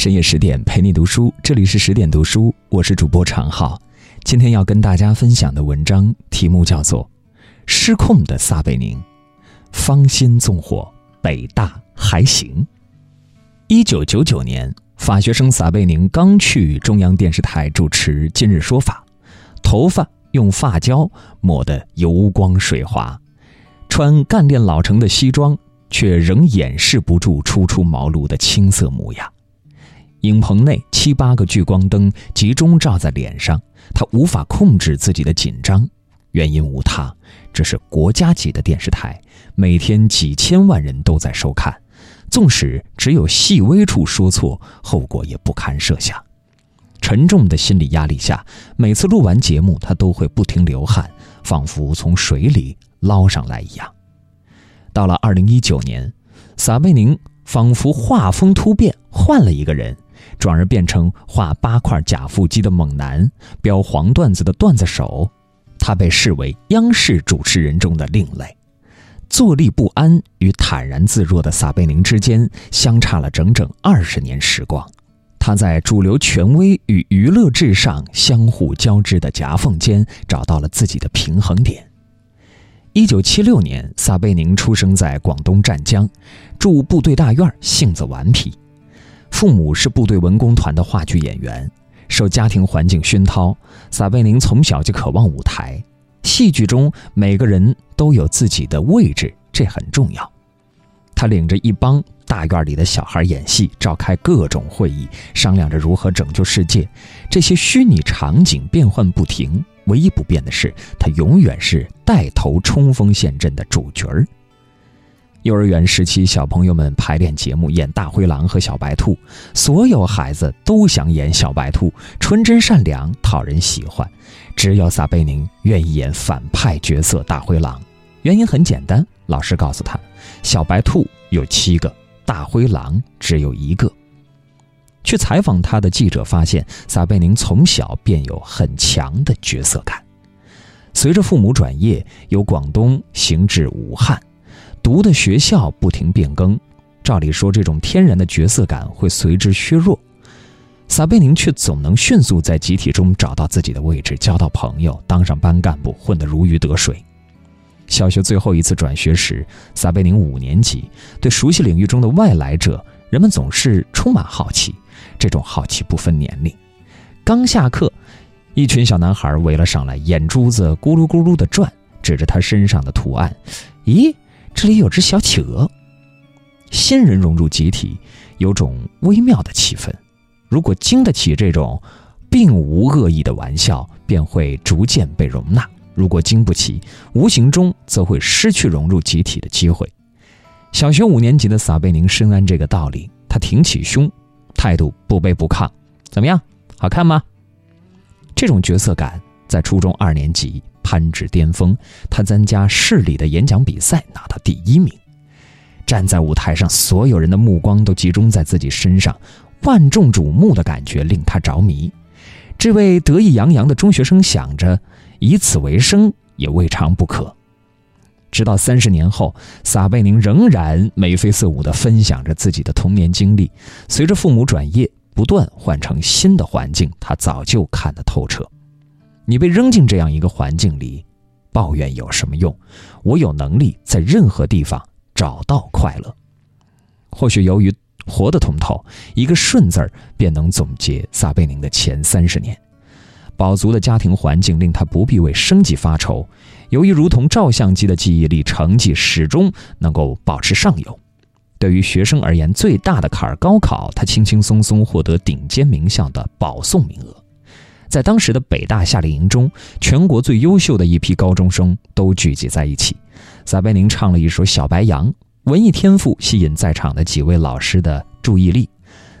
深夜十点陪你读书，这里是十点读书，我是主播常浩。今天要跟大家分享的文章题目叫做《失控的撒贝宁》，芳心纵火，北大还行。一九九九年，法学生撒贝宁刚去中央电视台主持《今日说法》，头发用发胶抹得油光水滑，穿干练老成的西装，却仍掩饰不住初出茅庐的青涩模样。影棚内七八个聚光灯集中照在脸上，他无法控制自己的紧张。原因无他，这是国家级的电视台，每天几千万人都在收看，纵使只有细微处说错，后果也不堪设想。沉重的心理压力下，每次录完节目，他都会不停流汗，仿佛从水里捞上来一样。到了二零一九年，撒贝宁仿佛画风突变，换了一个人。转而变成画八块假腹肌的猛男，飙黄段子的段子手，他被视为央视主持人中的另类。坐立不安与坦然自若的撒贝宁之间相差了整整二十年时光，他在主流权威与娱乐至上相互交织的夹缝间找到了自己的平衡点。一九七六年，撒贝宁出生在广东湛江，住部队大院，性子顽皮。父母是部队文工团的话剧演员，受家庭环境熏陶，撒贝宁从小就渴望舞台。戏剧中每个人都有自己的位置，这很重要。他领着一帮大院里的小孩演戏，召开各种会议，商量着如何拯救世界。这些虚拟场景变换不停，唯一不变的是，他永远是带头冲锋陷阵的主角儿。幼儿园时期，小朋友们排练节目，演大灰狼和小白兔。所有孩子都想演小白兔，纯真善良，讨人喜欢。只有撒贝宁愿意演反派角色大灰狼，原因很简单，老师告诉他，小白兔有七个，大灰狼只有一个。去采访他的记者发现，撒贝宁从小便有很强的角色感。随着父母转业，由广东行至武汉。读的学校不停变更，照理说这种天然的角色感会随之削弱，撒贝宁却总能迅速在集体中找到自己的位置，交到朋友，当上班干部，混得如鱼得水。小学最后一次转学时，撒贝宁五年级，对熟悉领域中的外来者，人们总是充满好奇，这种好奇不分年龄。刚下课，一群小男孩围了上来，眼珠子咕噜咕噜地转，指着他身上的图案，咦？这里有只小企鹅。新人融入集体，有种微妙的气氛。如果经得起这种并无恶意的玩笑，便会逐渐被容纳；如果经不起，无形中则会失去融入集体的机会。小学五年级的撒贝宁深谙这个道理，他挺起胸，态度不卑不亢。怎么样，好看吗？这种角色感在初中二年级。攀至巅峰，他参加市里的演讲比赛，拿到第一名。站在舞台上，所有人的目光都集中在自己身上，万众瞩目的感觉令他着迷。这位得意洋洋的中学生想着，以此为生也未尝不可。直到三十年后，撒贝宁仍然眉飞色舞地分享着自己的童年经历。随着父母转业，不断换成新的环境，他早就看得透彻。你被扔进这样一个环境里，抱怨有什么用？我有能力在任何地方找到快乐。或许由于活得通透，一个“顺”字儿便能总结撒贝宁的前三十年。饱足的家庭环境令他不必为生计发愁。由于如同照相机的记忆力，成绩始终能够保持上游。对于学生而言，最大的坎儿高考，他轻轻松松获得顶尖名校的保送名额。在当时的北大夏令营中，全国最优秀的一批高中生都聚集在一起。撒贝宁唱了一首《小白杨》，文艺天赋吸引在场的几位老师的注意力。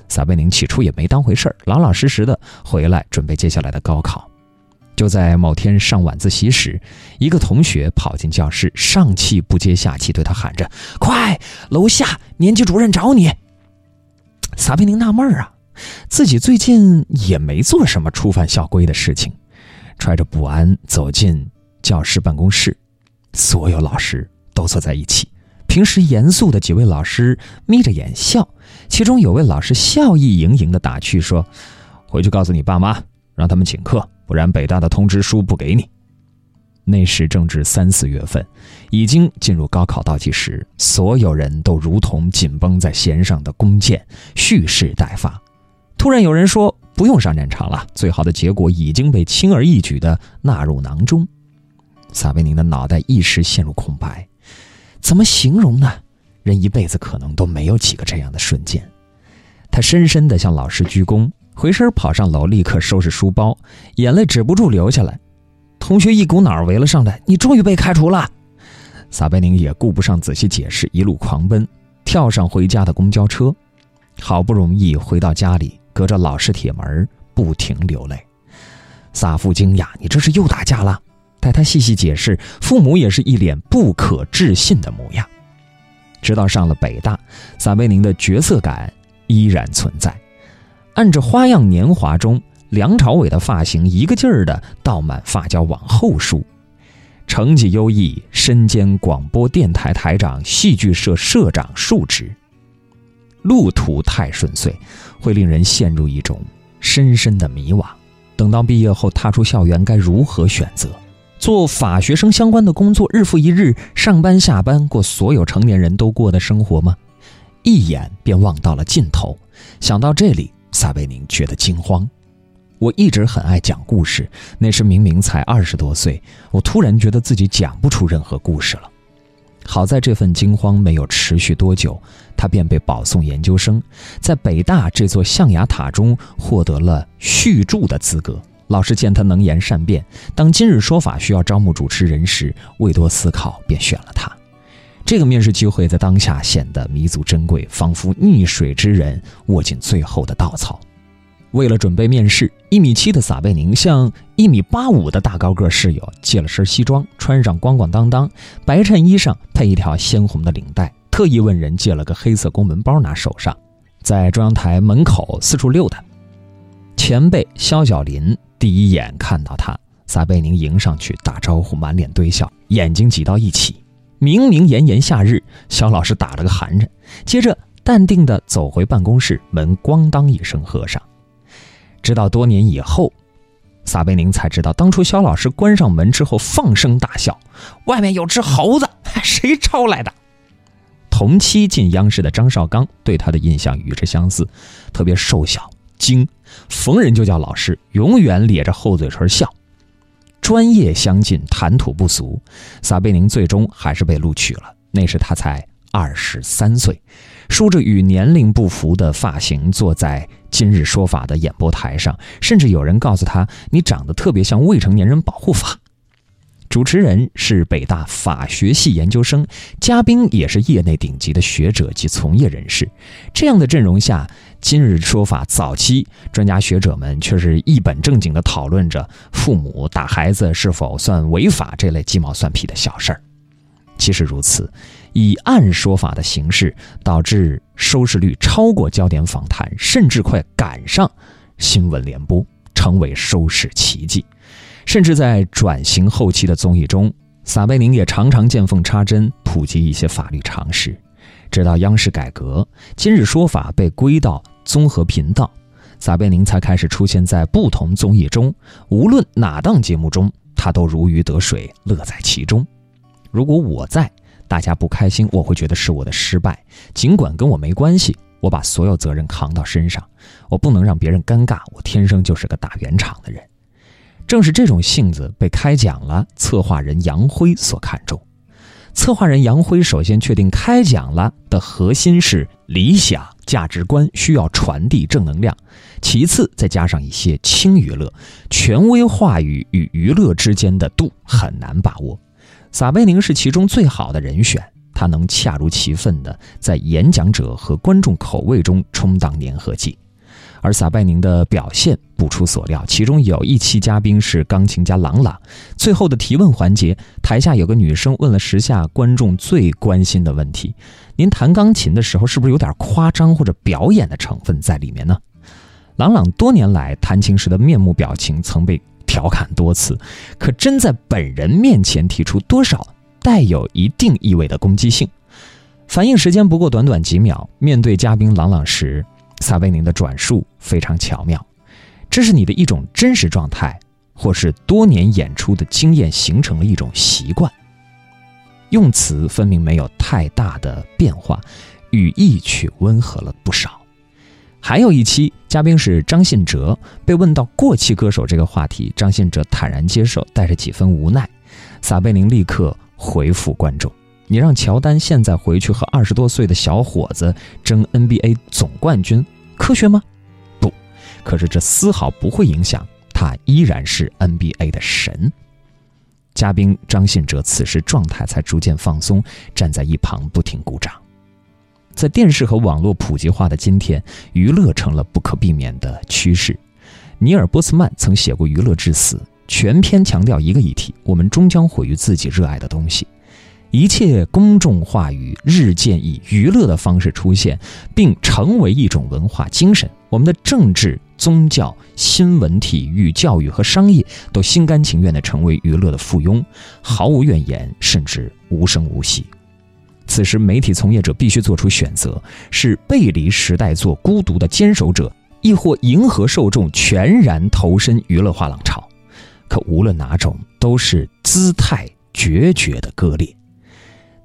撒贝宁起初也没当回事儿，老老实实的回来准备接下来的高考。就在某天上晚自习时，一个同学跑进教室，上气不接下气对他喊着：“快，楼下年级主任找你。”撒贝宁纳闷儿啊。自己最近也没做什么触犯校规的事情，揣着不安走进教室办公室，所有老师都坐在一起，平时严肃的几位老师眯着眼笑，其中有位老师笑意盈盈的打趣说：“回去告诉你爸妈，让他们请客，不然北大的通知书不给你。”那时正值三四月份，已经进入高考倒计时，所有人都如同紧绷在弦上的弓箭，蓄势待发。突然有人说：“不用上战场了，最好的结果已经被轻而易举地纳入囊中。”撒贝宁的脑袋一时陷入空白，怎么形容呢？人一辈子可能都没有几个这样的瞬间。他深深地向老师鞠躬，回身跑上楼，立刻收拾书包，眼泪止不住流下来。同学一股脑围了上来：“你终于被开除了！”撒贝宁也顾不上仔细解释，一路狂奔，跳上回家的公交车。好不容易回到家里，隔着老式铁门，不停流泪。萨父惊讶：“你这是又打架了？”待他细细解释，父母也是一脸不可置信的模样。直到上了北大，撒贝宁的角色感依然存在。按着《花样年华》中。梁朝伟的发型一个劲儿的倒满发胶往后梳，成绩优异，身兼广播电台台长、戏剧社社长数职。路途太顺遂，会令人陷入一种深深的迷惘。等到毕业后踏出校园，该如何选择？做法学生相关的工作，日复一日上班下班，过所有成年人都过的生活吗？一眼便望到了尽头。想到这里，撒贝宁觉得惊慌。我一直很爱讲故事，那时明明才二十多岁，我突然觉得自己讲不出任何故事了。好在这份惊慌没有持续多久，他便被保送研究生，在北大这座象牙塔中获得了续住的资格。老师见他能言善辩，当今日说法需要招募主持人时，未多思考便选了他。这个面试机会在当下显得弥足珍贵，仿佛溺水之人握紧最后的稻草。为了准备面试，一米七的撒贝宁向一米八五的大高个室友借了身西装，穿上咣咣当当，白衬衣上配一条鲜红的领带，特意问人借了个黑色公文包拿手上，在中央台门口四处溜达。前辈肖小林第一眼看到他，撒贝宁迎上去打招呼，满脸堆笑，眼睛挤到一起。明明炎炎夏日，肖老师打了个寒颤，接着淡定地走回办公室，门咣当一声合上。直到多年以后，撒贝宁才知道，当初肖老师关上门之后放声大笑：“外面有只猴子，谁抄来的？”同期进央视的张绍刚对他的印象与之相似，特别瘦小精，逢人就叫老师，永远咧着厚嘴唇笑，专业相近，谈吐不俗。撒贝宁最终还是被录取了，那时他才二十三岁。梳着与年龄不符的发型，坐在《今日说法》的演播台上，甚至有人告诉他：“你长得特别像未成年人保护法。”主持人是北大法学系研究生，嘉宾也是业内顶级的学者及从业人士。这样的阵容下，《今日说法》早期专家学者们却是一本正经地讨论着父母打孩子是否算违法这类鸡毛蒜皮的小事儿。其实如此。以暗说法的形式，导致收视率超过焦点访谈，甚至快赶上新闻联播，成为收视奇迹。甚至在转型后期的综艺中，撒贝宁也常常见缝插针，普及一些法律常识。直到央视改革，今日说法被归到综合频道，撒贝宁才开始出现在不同综艺中。无论哪档节目中，他都如鱼得水，乐在其中。如果我在。大家不开心，我会觉得是我的失败，尽管跟我没关系，我把所有责任扛到身上，我不能让别人尴尬，我天生就是个打圆场的人。正是这种性子被开讲了策划人杨辉所看中。策划人杨辉首先确定开讲了的核心是理想价值观需要传递正能量，其次再加上一些轻娱乐，权威话语与娱乐之间的度很难把握。撒贝宁是其中最好的人选，他能恰如其分地在演讲者和观众口味中充当粘合剂。而撒贝宁的表现不出所料，其中有一期嘉宾是钢琴家郎朗，最后的提问环节，台下有个女生问了时下观众最关心的问题：“您弹钢琴的时候是不是有点夸张或者表演的成分在里面呢？”郎朗多年来弹琴时的面目表情曾被。调侃多次，可真在本人面前提出多少带有一定意味的攻击性？反应时间不过短短几秒，面对嘉宾朗朗时，撒贝宁的转述非常巧妙。这是你的一种真实状态，或是多年演出的经验形成了一种习惯。用词分明没有太大的变化，语义却温和了不少。还有一期嘉宾是张信哲，被问到过气歌手这个话题，张信哲坦然接受，带着几分无奈。撒贝宁立刻回复观众：“你让乔丹现在回去和二十多岁的小伙子争 NBA 总冠军，科学吗？不，可是这丝毫不会影响他依然是 NBA 的神。”嘉宾张信哲此时状态才逐渐放松，站在一旁不停鼓掌。在电视和网络普及化的今天，娱乐成了不可避免的趋势。尼尔·波斯曼曾写过《娱乐至死》，全篇强调一个议题：我们终将毁于自己热爱的东西。一切公众话语日渐以娱乐的方式出现，并成为一种文化精神。我们的政治、宗教、新闻、体育、教育和商业都心甘情愿地成为娱乐的附庸，毫无怨言，甚至无声无息。此时，媒体从业者必须做出选择：是背离时代做孤独的坚守者，亦或迎合受众，全然投身娱乐化浪潮。可无论哪种，都是姿态决绝的割裂。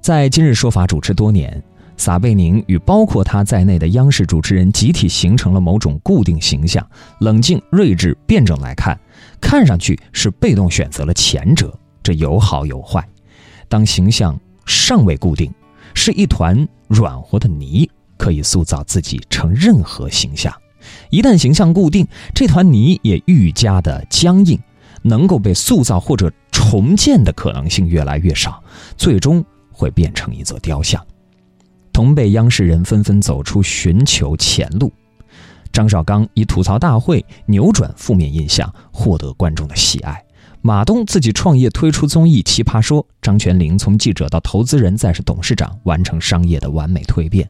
在今日说法主持多年，撒贝宁与包括他在内的央视主持人集体形成了某种固定形象。冷静、睿智、辩证来看，看上去是被动选择了前者，这有好有坏。当形象尚未固定，是一团软和的泥，可以塑造自己成任何形象；一旦形象固定，这团泥也愈加的僵硬，能够被塑造或者重建的可能性越来越少，最终。会变成一座雕像，同辈央视人纷纷走出寻求前路。张绍刚以吐槽大会扭转负面印象，获得观众的喜爱。马东自己创业推出综艺《奇葩说》，张泉灵从记者到投资人再是董事长，完成商业的完美蜕变。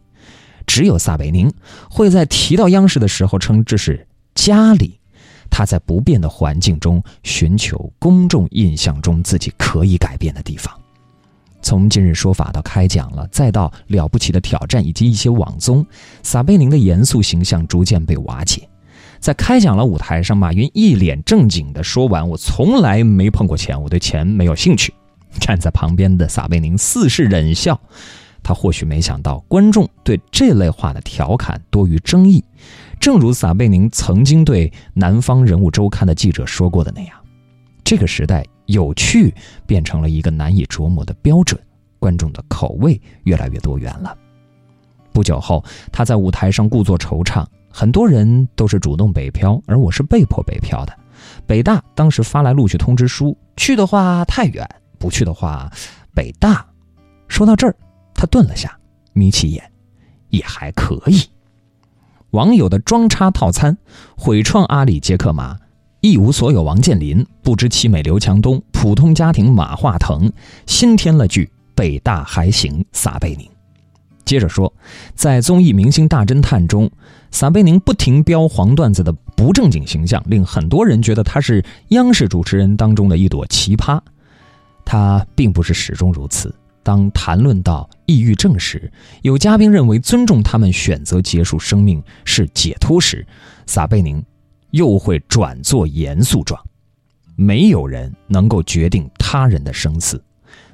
只有撒贝宁会在提到央视的时候称这是家里，他在不变的环境中寻求公众印象中自己可以改变的地方。从今日说法到开讲了，再到了不起的挑战以及一些网综，撒贝宁的严肃形象逐渐被瓦解。在开讲了舞台上，马云一脸正经地说完：“我从来没碰过钱，我对钱没有兴趣。”站在旁边的撒贝宁似是忍笑，他或许没想到观众对这类话的调侃多于争议。正如撒贝宁曾经对《南方人物周刊》的记者说过的那样，这个时代。有趣变成了一个难以琢磨的标准，观众的口味越来越多元了。不久后，他在舞台上故作惆怅，很多人都是主动北漂，而我是被迫北漂的。北大当时发来录取通知书，去的话太远，不去的话，北大。说到这儿，他顿了下，眯起眼，也还可以。网友的装叉套餐，毁创阿里杰克马。一无所有，王健林不知其美，刘强东普通家庭，马化腾新添了句北大还行，撒贝宁。接着说，在综艺《明星大侦探》中，撒贝宁不停飙黄段子的不正经形象，令很多人觉得他是央视主持人当中的一朵奇葩。他并不是始终如此。当谈论到抑郁症时，有嘉宾认为尊重他们选择结束生命是解脱时，撒贝宁。又会转作严肃状，没有人能够决定他人的生死，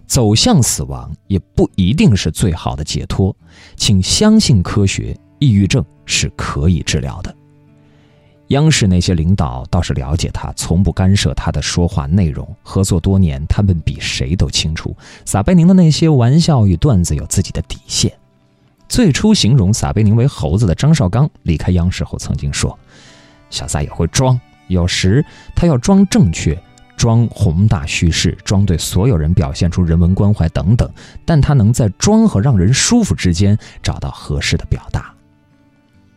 走向死亡也不一定是最好的解脱，请相信科学，抑郁症是可以治疗的。央视那些领导倒是了解他，从不干涉他的说话内容，合作多年，他们比谁都清楚撒贝宁的那些玩笑与段子有自己的底线。最初形容撒贝宁为猴子的张绍刚离开央视后曾经说。小撒也会装，有时他要装正确，装宏大叙事，装对所有人表现出人文关怀等等，但他能在装和让人舒服之间找到合适的表达。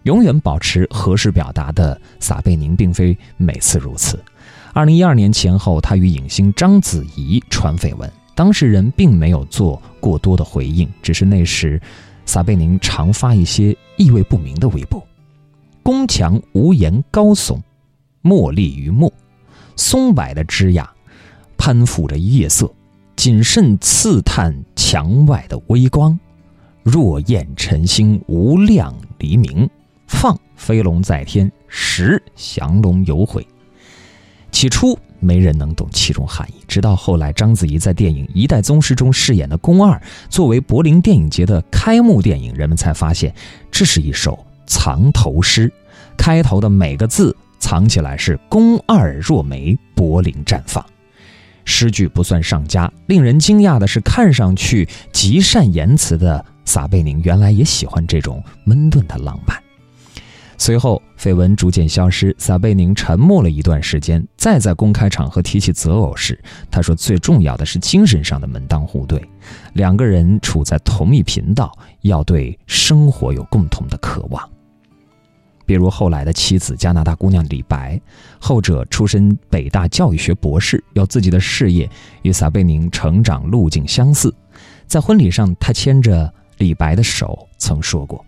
永远保持合适表达的撒贝宁，并非每次如此。二零一二年前后，他与影星章子怡传绯闻，当事人并没有做过多的回应，只是那时撒贝宁常发一些意味不明的微博。宫墙无言高耸，茉莉于墨，松柏的枝桠攀附着夜色，谨慎刺探墙外的微光。若焰晨星无量黎明，放飞龙在天，食降龙有悔。起初没人能懂其中含义，直到后来章子怡在电影《一代宗师》中饰演的宫二，作为柏林电影节的开幕电影，人们才发现这是一首藏头诗，开头的每个字藏起来是“宫二若梅，柏林绽放”。诗句不算上佳，令人惊讶的是，看上去极善言辞的撒贝宁，原来也喜欢这种闷顿的浪漫。随后，绯闻逐渐消失，撒贝宁沉默了一段时间，再在公开场合提起择偶时，他说：“最重要的是精神上的门当户对，两个人处在同一频道，要对生活有共同的渴望。”比如后来的妻子加拿大姑娘李白，后者出身北大教育学博士，有自己的事业，与撒贝宁成长路径相似。在婚礼上，他牵着李白的手，曾说过：“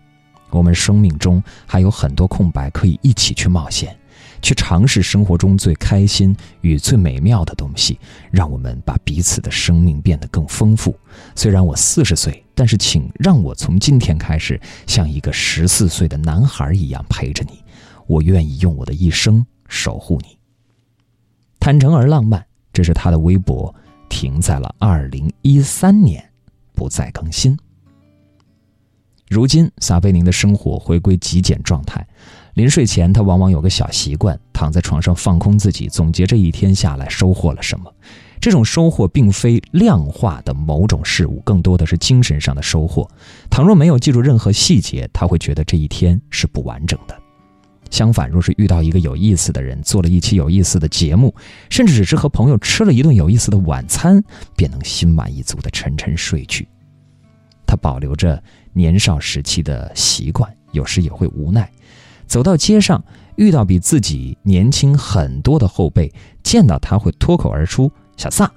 我们生命中还有很多空白，可以一起去冒险。”去尝试生活中最开心与最美妙的东西，让我们把彼此的生命变得更丰富。虽然我四十岁，但是请让我从今天开始像一个十四岁的男孩一样陪着你。我愿意用我的一生守护你。坦诚而浪漫，这是他的微博，停在了二零一三年，不再更新。如今，撒贝宁的生活回归极简状态。临睡前，他往往有个小习惯，躺在床上放空自己，总结这一天下来收获了什么。这种收获并非量化的某种事物，更多的是精神上的收获。倘若没有记住任何细节，他会觉得这一天是不完整的。相反，若是遇到一个有意思的人，做了一期有意思的节目，甚至只是和朋友吃了一顿有意思的晚餐，便能心满意足地沉沉睡去。他保留着年少时期的习惯，有时也会无奈。走到街上，遇到比自己年轻很多的后辈，见到他会脱口而出“小撒”。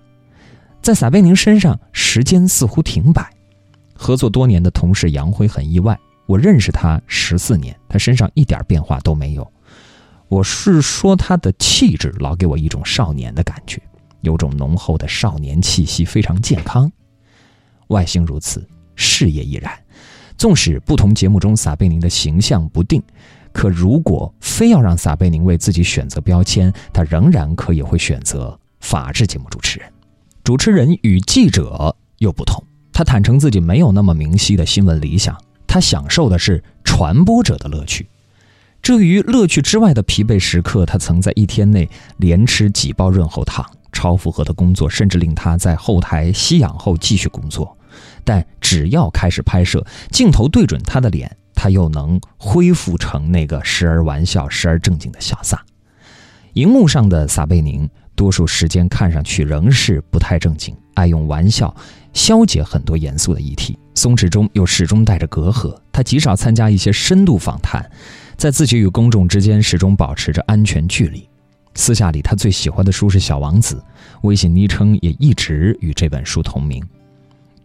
在撒贝宁身上，时间似乎停摆。合作多年的同事杨辉很意外，我认识他十四年，他身上一点变化都没有。我是说他的气质老给我一种少年的感觉，有种浓厚的少年气息，非常健康。外形如此，事业亦然。纵使不同节目中撒贝宁的形象不定。可如果非要让撒贝宁为自己选择标签，他仍然可以会选择法制节目主持人。主持人与记者又不同，他坦诚自己没有那么明晰的新闻理想，他享受的是传播者的乐趣。至于乐趣之外的疲惫时刻，他曾在一天内连吃几包润喉糖。超负荷的工作甚至令他在后台吸氧后继续工作，但只要开始拍摄，镜头对准他的脸。他又能恢复成那个时而玩笑、时而正经的小撒。荧幕上的撒贝宁，多数时间看上去仍是不太正经，爱用玩笑消解很多严肃的议题，松弛中又始终带着隔阂。他极少参加一些深度访谈，在自己与公众之间始终保持着安全距离。私下里，他最喜欢的书是《小王子》，微信昵称也一直与这本书同名。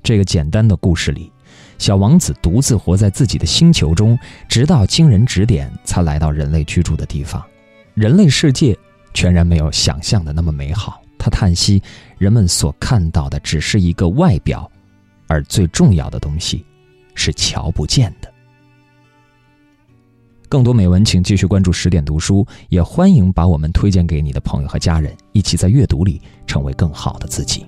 这个简单的故事里。小王子独自活在自己的星球中，直到经人指点，才来到人类居住的地方。人类世界全然没有想象的那么美好。他叹息：人们所看到的只是一个外表，而最重要的东西是瞧不见的。更多美文，请继续关注十点读书，也欢迎把我们推荐给你的朋友和家人，一起在阅读里成为更好的自己。